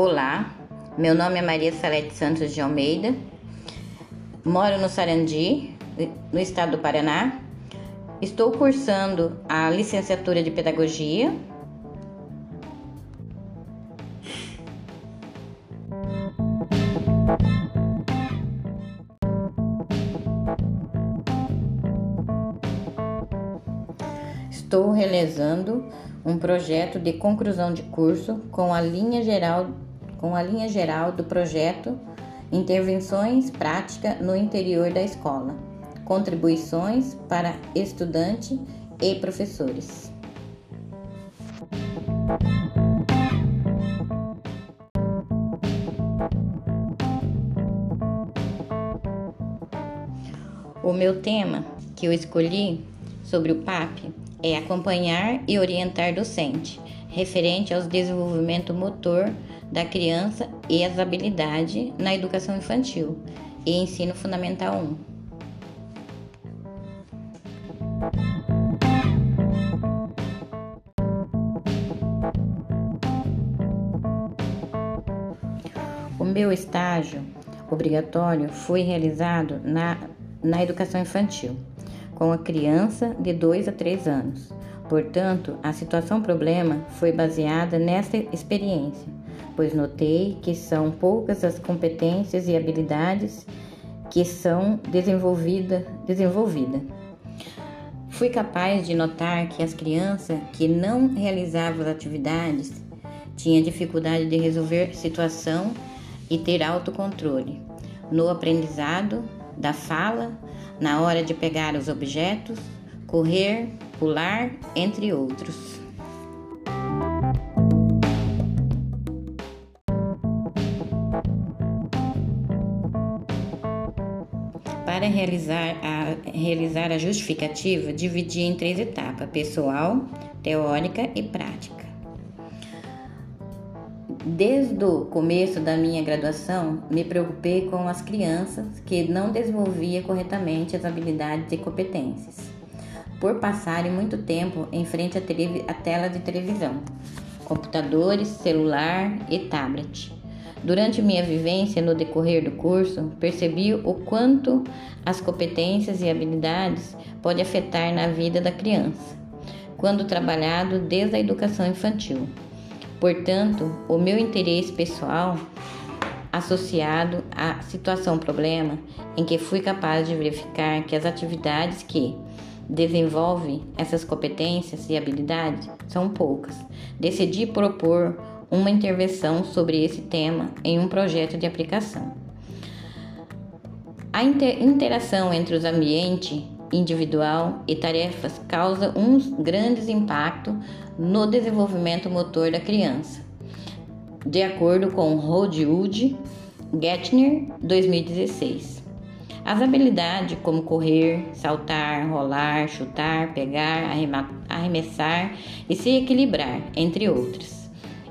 Olá, meu nome é Maria Salete Santos de Almeida, moro no Sarandi, no estado do Paraná. Estou cursando a licenciatura de Pedagogia. Estou realizando um projeto de conclusão de curso com a linha geral, com a linha geral do projeto Intervenções Prática no interior da escola. Contribuições para estudante e professores. O meu tema que eu escolhi sobre o PAP é acompanhar e orientar docente, referente aos desenvolvimento motor da criança e as habilidades na educação infantil e ensino fundamental 1. O meu estágio obrigatório foi realizado na, na educação infantil com a criança de 2 a 3 anos. Portanto, a situação problema foi baseada nessa experiência, pois notei que são poucas as competências e habilidades que são desenvolvida, desenvolvida. Fui capaz de notar que as crianças que não realizavam as atividades tinham dificuldade de resolver situação e ter autocontrole no aprendizado da fala, na hora de pegar os objetos, correr, pular, entre outros. Para realizar a, realizar a justificativa, dividi em três etapas: pessoal, teórica e prática. Desde o começo da minha graduação, me preocupei com as crianças que não desenvolviam corretamente as habilidades e competências, por passarem muito tempo em frente à, tela de televisão, computadores, celular e tablet. Durante minha vivência no decorrer do curso, percebi o quanto as competências e habilidades podem afetar na vida da criança, quando trabalhado desde a educação infantil. Portanto, o meu interesse pessoal associado à situação problema em que fui capaz de verificar que as atividades que desenvolvem essas competências e habilidades são poucas. Decidi propor uma intervenção sobre esse tema em um projeto de aplicação. A inter interação entre os ambientes individual e tarefas causa um grande impacto no desenvolvimento motor da criança, de acordo com Rodwood Gettner 2016. As habilidades como correr, saltar, rolar, chutar, pegar, arremessar e se equilibrar, entre outras,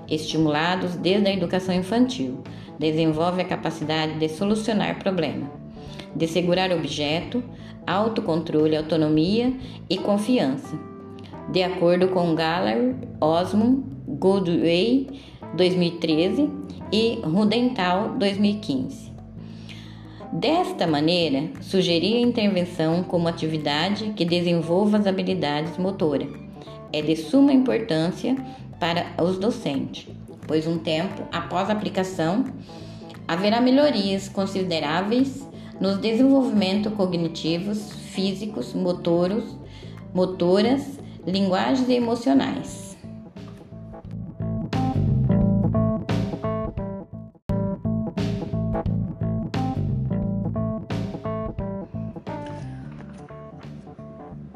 estimulados desde a educação infantil, desenvolve a capacidade de solucionar problemas, de segurar objeto, autocontrole, autonomia e confiança, de acordo com Galler, Osmond, Goodway 2013 e Rudental 2015. Desta maneira, sugeri a intervenção como atividade que desenvolva as habilidades motoras. É de suma importância para os docentes, pois um tempo após a aplicação haverá melhorias consideráveis nos desenvolvimentos cognitivos, físicos, motoros, motoras, linguagens e emocionais.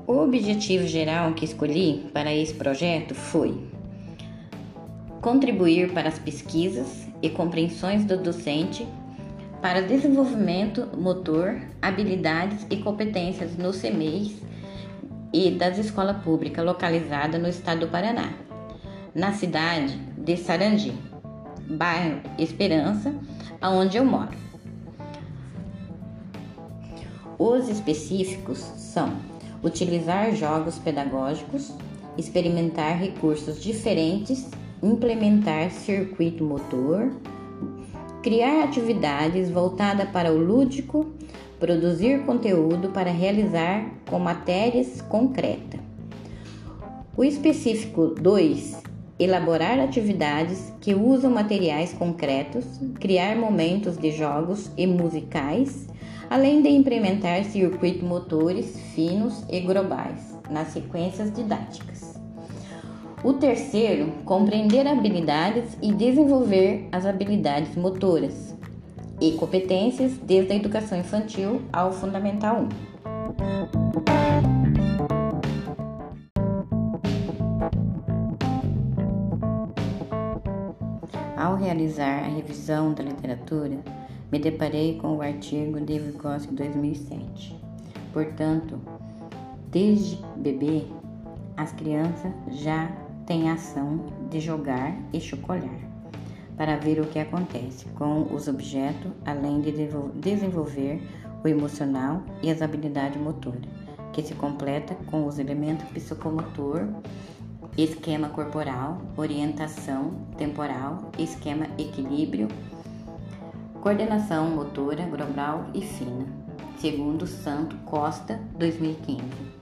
O objetivo geral que escolhi para esse projeto foi contribuir para as pesquisas e compreensões do docente para desenvolvimento motor, habilidades e competências no CEMEIs e das escolas públicas localizadas no estado do Paraná, na cidade de Sarandi, bairro Esperança, aonde eu moro. Os específicos são utilizar jogos pedagógicos, experimentar recursos diferentes implementar circuito motor, criar atividades voltadas para o lúdico, produzir conteúdo para realizar com matérias concretas. O específico 2 elaborar atividades que usam materiais concretos, criar momentos de jogos e musicais, além de implementar circuitos motores finos e globais nas sequências didáticas. O terceiro, compreender habilidades e desenvolver as habilidades motoras e competências desde a educação infantil ao fundamental 1. Ao realizar a revisão da literatura, me deparei com o artigo de Vygotsky 2007. Portanto, desde bebê, as crianças já têm a ação de jogar e chocolhar, para ver o que acontece com os objetos, além de desenvolver o emocional e as habilidades motoras, que se completa com os elementos psicomotor esquema corporal, orientação temporal, esquema equilíbrio, coordenação motora global e fina, segundo Santo Costa, 2015.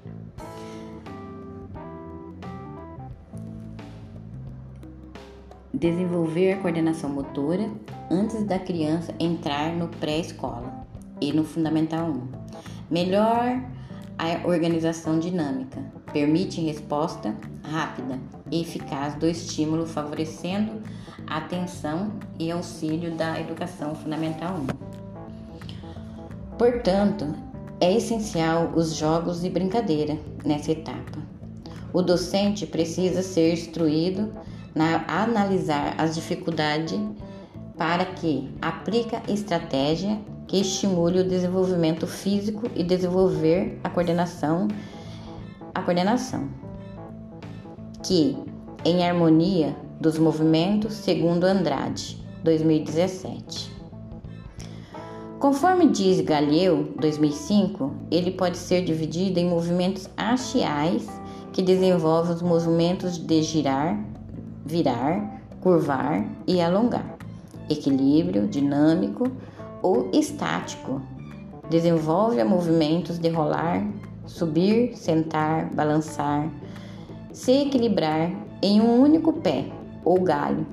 Desenvolver a coordenação motora antes da criança entrar no pré-escola e no Fundamental 1. Melhor a organização dinâmica permite resposta rápida e eficaz do estímulo, favorecendo a atenção e auxílio da educação fundamental 1. Portanto, é essencial os jogos e brincadeira nessa etapa. O docente precisa ser instruído na analisar as dificuldades para que aplique estratégia que estimule o desenvolvimento físico e desenvolver a coordenação, a coordenação, que em harmonia dos movimentos, segundo Andrade, 2017. Conforme diz Galileu, 2005, ele pode ser dividido em movimentos axiais que desenvolvem os movimentos de girar, virar, curvar e alongar, equilíbrio dinâmico, ou estático. Desenvolve movimentos de rolar, subir, sentar, balançar, se equilibrar em um único pé ou galho.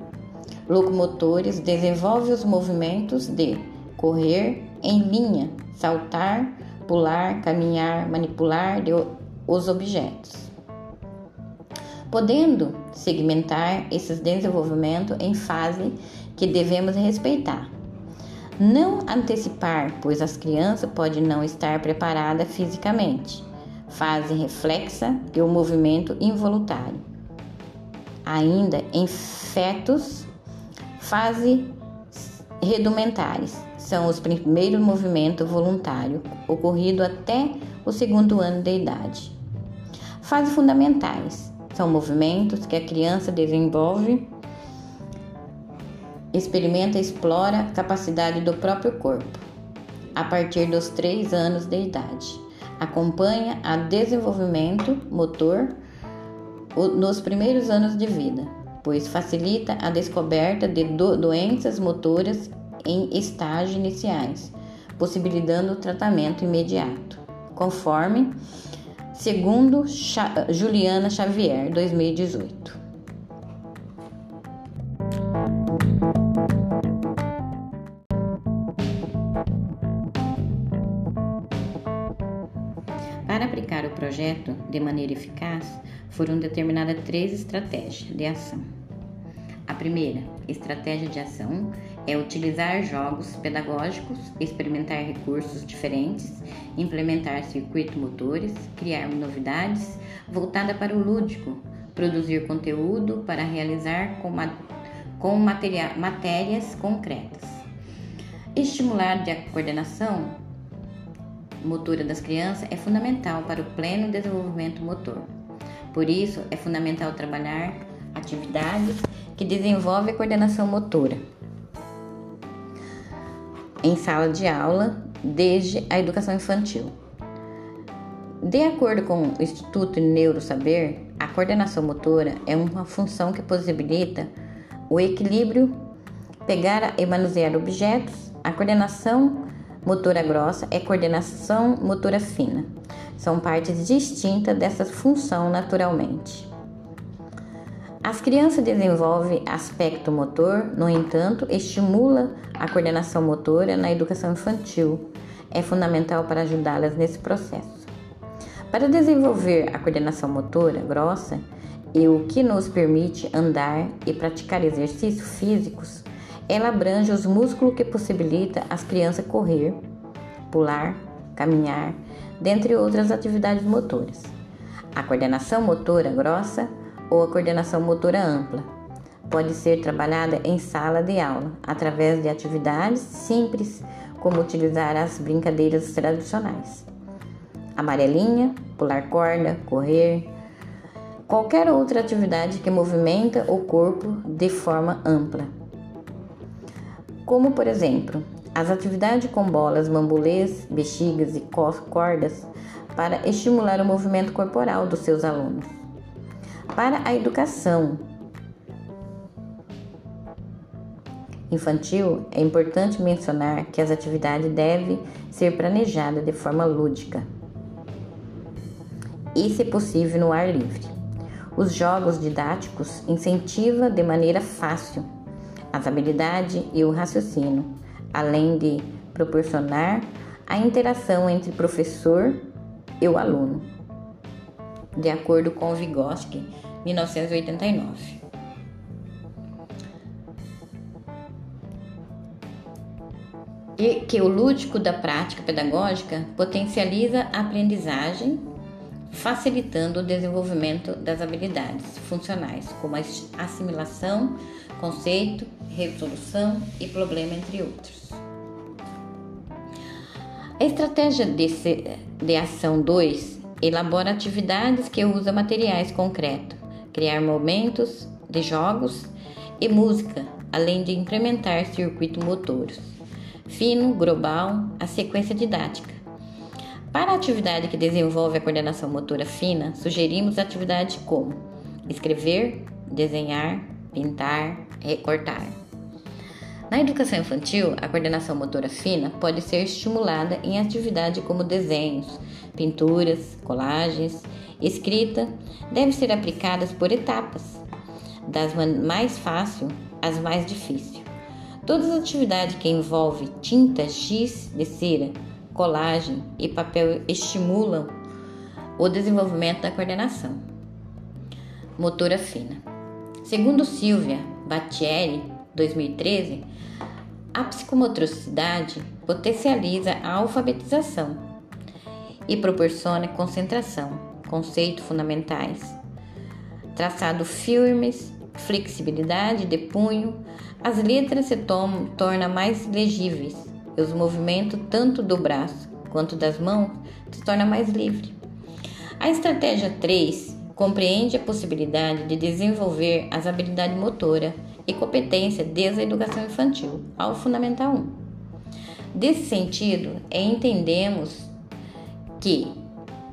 Locomotores desenvolve os movimentos de correr em linha, saltar, pular, caminhar, manipular os objetos. Podendo segmentar esses desenvolvimentos em fase que devemos respeitar. Não antecipar, pois as crianças podem não estar preparadas fisicamente. Fase reflexa e o movimento involuntário. Ainda em fetos, fase redumentares são os primeiros movimentos voluntários ocorrido até o segundo ano de idade. Fases fundamentais são movimentos que a criança desenvolve experimenta e explora a capacidade do próprio corpo. A partir dos 3 anos de idade, acompanha a desenvolvimento motor nos primeiros anos de vida, pois facilita a descoberta de do doenças motoras em estágios iniciais, possibilitando o tratamento imediato, conforme segundo Juliana Xavier, 2018. projeto de maneira eficaz, foram determinadas três estratégias de ação. A primeira estratégia de ação é utilizar jogos pedagógicos, experimentar recursos diferentes, implementar circuitos motores, criar novidades voltada para o lúdico, produzir conteúdo para realizar com, com matérias concretas. Estimular a coordenação motora das crianças é fundamental para o pleno desenvolvimento motor. Por isso, é fundamental trabalhar atividades que desenvolvem a coordenação motora em sala de aula desde a educação infantil. De acordo com o Instituto Neurosaber, a coordenação motora é uma função que possibilita o equilíbrio, pegar e manusear objetos, a coordenação motora grossa é coordenação motora fina. São partes distintas dessa função naturalmente. As crianças desenvolvem aspecto motor, no entanto, estimula a coordenação motora na educação infantil. É fundamental para ajudá-las nesse processo. Para desenvolver a coordenação motora grossa e o que nos permite andar e praticar exercícios físicos, ela abrange os músculos que possibilita as crianças correr, pular, caminhar, dentre outras atividades motoras. A coordenação motora grossa ou a coordenação motora ampla pode ser trabalhada em sala de aula através de atividades simples, como utilizar as brincadeiras tradicionais. Amarelinha, pular corda, correr, qualquer outra atividade que movimenta o corpo de forma ampla. Como, por exemplo, as atividades com bolas, bambulês, bexigas e cordas para estimular o movimento corporal dos seus alunos. Para a educação infantil, é importante mencionar que as atividades devem ser planejadas de forma lúdica e, se possível, no ar livre. Os jogos didáticos incentivam de maneira fácil as habilidades e o raciocínio, além de proporcionar a interação entre professor e o aluno, de acordo com Vygotsky, 1989. E que o lúdico da prática pedagógica potencializa a aprendizagem, facilitando o desenvolvimento das habilidades funcionais, como a assimilação, conceito, resolução e problema, entre outros. A estratégia de, de ação 2 elabora atividades que usam materiais concretos, criar momentos de jogos e música, além de implementar circuitos motores. Fino, global, a sequência didática. Para a atividade que desenvolve a coordenação motora fina, sugerimos atividades como escrever, desenhar, pintar, recortar. Na educação infantil, a coordenação motora fina pode ser estimulada em atividades como desenhos, pinturas, colagens, escrita, devem ser aplicadas por etapas, das mais fácil às mais difíceis. Todas as atividades que envolvem tinta, giz de cera, colagem e papel estimulam o desenvolvimento da coordenação motora fina. Segundo Silvia Battieri, 2013, a psicomotricidade potencializa a alfabetização e proporciona concentração, conceitos fundamentais, traçado firmes, flexibilidade de punho, as letras se tornam mais legíveis e os movimentos tanto do braço quanto das mãos se tornam mais livres. A estratégia 3 compreende a possibilidade de desenvolver as habilidades motoras e competência desde a educação infantil ao Fundamental 1. Desse sentido, é, entendemos que,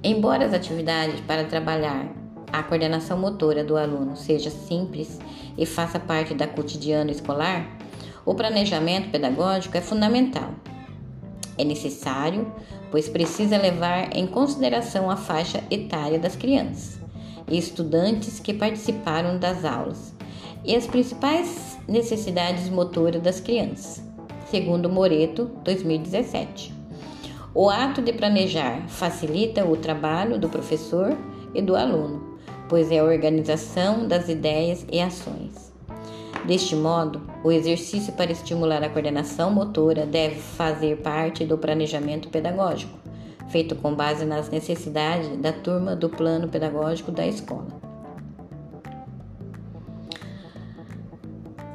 embora as atividades para trabalhar a coordenação motora do aluno seja simples e faça parte da cotidiano escolar, o planejamento pedagógico é fundamental. É necessário, pois precisa levar em consideração a faixa etária das crianças e estudantes que participaram das aulas e as principais necessidades motoras das crianças, segundo Moreto, 2017. O ato de planejar facilita o trabalho do professor e do aluno, pois é a organização das ideias e ações. Deste modo, o exercício para estimular a coordenação motora deve fazer parte do planejamento pedagógico feito com base nas necessidades da turma do plano pedagógico da escola.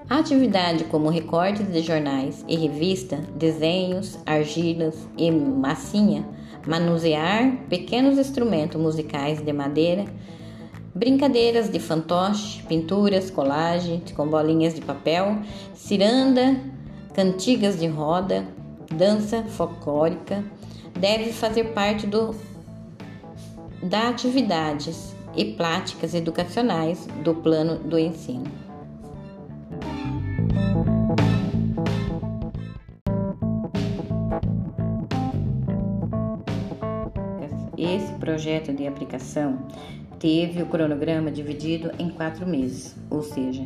Atividade como recortes de jornais e revista, desenhos, argilas e massinha, manusear pequenos instrumentos musicais de madeira, brincadeiras de fantoche, pinturas, colagens com bolinhas de papel, ciranda, cantigas de roda, dança folclórica, deve fazer parte do, da atividades e práticas educacionais do plano do ensino. Projeto de aplicação teve o cronograma dividido em quatro meses, ou seja,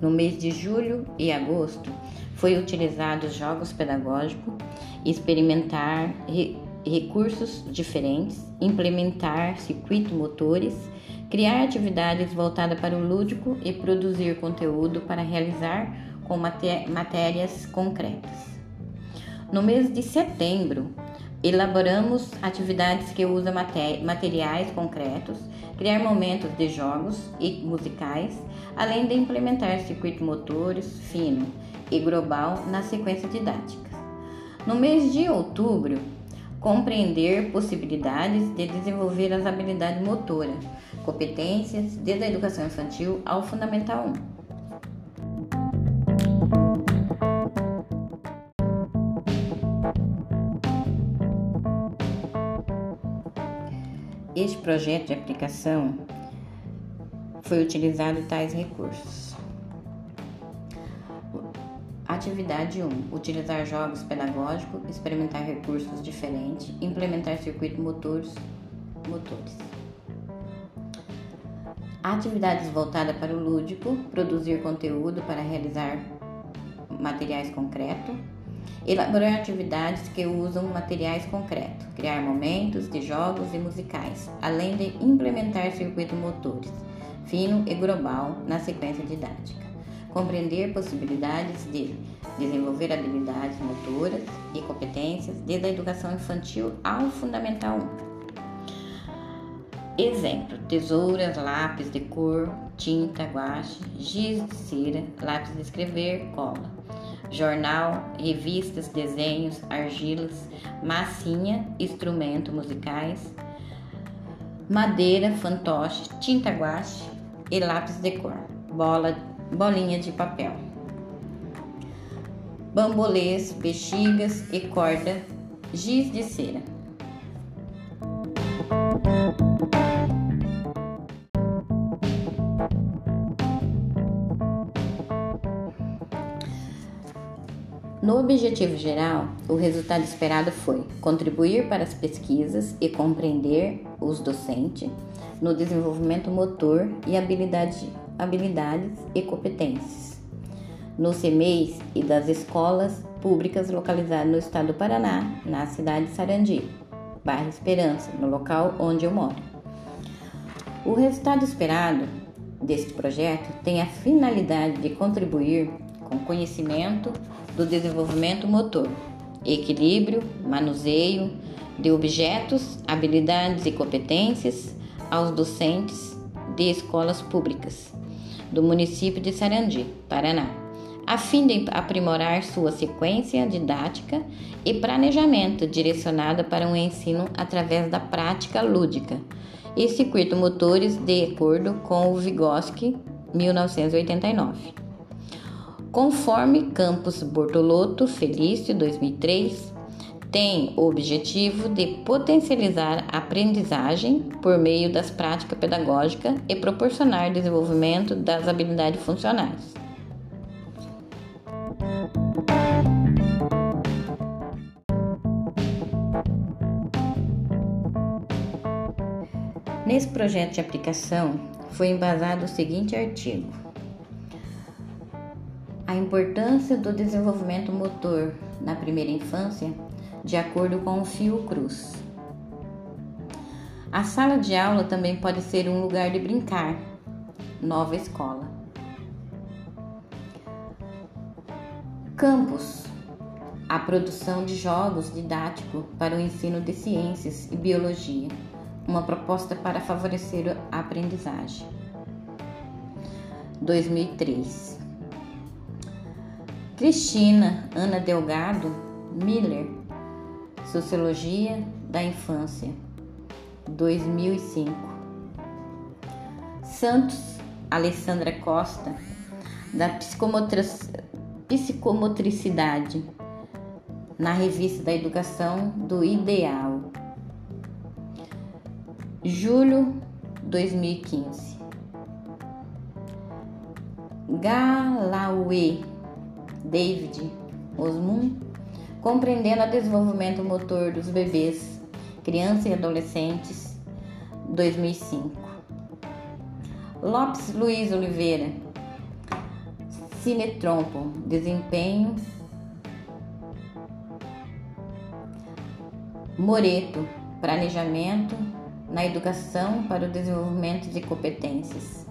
no mês de julho e agosto foi utilizado jogos pedagógicos, experimentar re recursos diferentes, implementar circuitos motores, criar atividades voltadas para o lúdico e produzir conteúdo para realizar com matérias concretas. No mês de setembro, elaboramos atividades que usam materiais concretos, criar momentos de jogos e musicais, além de implementar circuitos motores fino e global na sequência didática. No mês de outubro, compreender possibilidades de desenvolver as habilidades motoras, competências desde a educação infantil ao fundamental 1. Este projeto de aplicação foi utilizado tais recursos. Atividade 1: utilizar jogos pedagógicos, experimentar recursos diferentes, implementar circuitos motores. motores. Atividades voltadas para o lúdico, produzir conteúdo para realizar materiais concretos, Elaborar atividades que usam materiais concretos, criar momentos de jogos e musicais, além de implementar circuitos motores, fino e global, na sequência didática. Compreender possibilidades de desenvolver habilidades motoras e competências desde a educação infantil ao fundamental 1. Exemplo: tesouras, lápis de cor, tinta, guache, giz de cera, lápis de escrever, cola jornal, revistas, desenhos, argilas, massinha, instrumentos musicais, madeira, fantoche, tinta guache e lápis de cor, bola, bolinha de papel, bambolês, bexigas e corda, giz de cera. No objetivo geral, o resultado esperado foi contribuir para as pesquisas e compreender os docentes no desenvolvimento motor e habilidade, habilidades e competências nos CMEIs e das escolas públicas localizadas no estado do Paraná, na cidade de Sarandi, bairro Esperança, no local onde eu moro. O resultado esperado deste projeto tem a finalidade de contribuir com conhecimento do desenvolvimento motor, equilíbrio, manuseio de objetos, habilidades e competências aos docentes de escolas públicas do município de Sarandi, Paraná, a fim de aprimorar sua sequência didática e planejamento direcionada para um ensino através da prática lúdica e circuito motores de acordo com o Vygotsky 1989. Conforme Campos Bortolotto Felício 2003, tem o objetivo de potencializar a aprendizagem por meio das práticas pedagógicas e proporcionar desenvolvimento das habilidades funcionais. Nesse projeto de aplicação foi embasado o seguinte artigo: a importância do desenvolvimento motor na primeira infância, de acordo com o Fiocruz. A sala de aula também pode ser um lugar de brincar. Nova escola. Campus. A produção de jogos didáticos para o ensino de ciências e biologia. Uma proposta para favorecer a aprendizagem. 2003. Cristina Ana Delgado Miller, Sociologia da Infância, 2005. Santos Alessandra Costa, da Psicomotricidade, na Revista da Educação do Ideal, julho 2015. Galaue David Osmund, compreendendo o desenvolvimento motor dos bebês, crianças e adolescentes, 2005. Lopes Luiz Oliveira, Cinetrompo, desempenho. Moreto, planejamento na educação para o desenvolvimento de competências.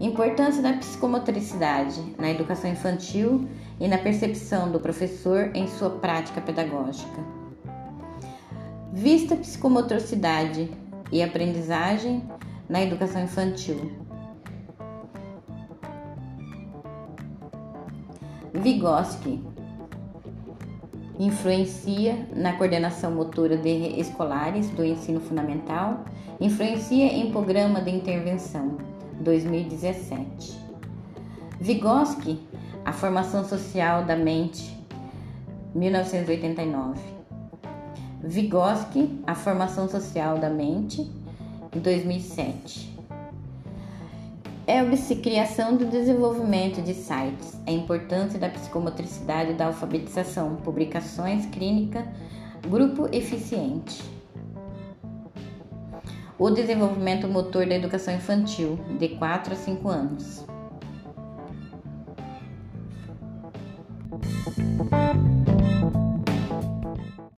Importância da psicomotricidade na educação infantil e na percepção do professor em sua prática pedagógica. Vista psicomotricidade e aprendizagem na educação infantil. Vygotsky influencia na coordenação motora de escolares do ensino fundamental, influencia em programa de intervenção 2017. Vygotsky, a formação social da mente 1989. Vygotsky, a formação social da mente 2007. ELBS, criação do desenvolvimento de sites, a importância da psicomotricidade da alfabetização, publicações, clínica, grupo eficiente. O desenvolvimento motor da educação infantil, de 4 a 5 anos.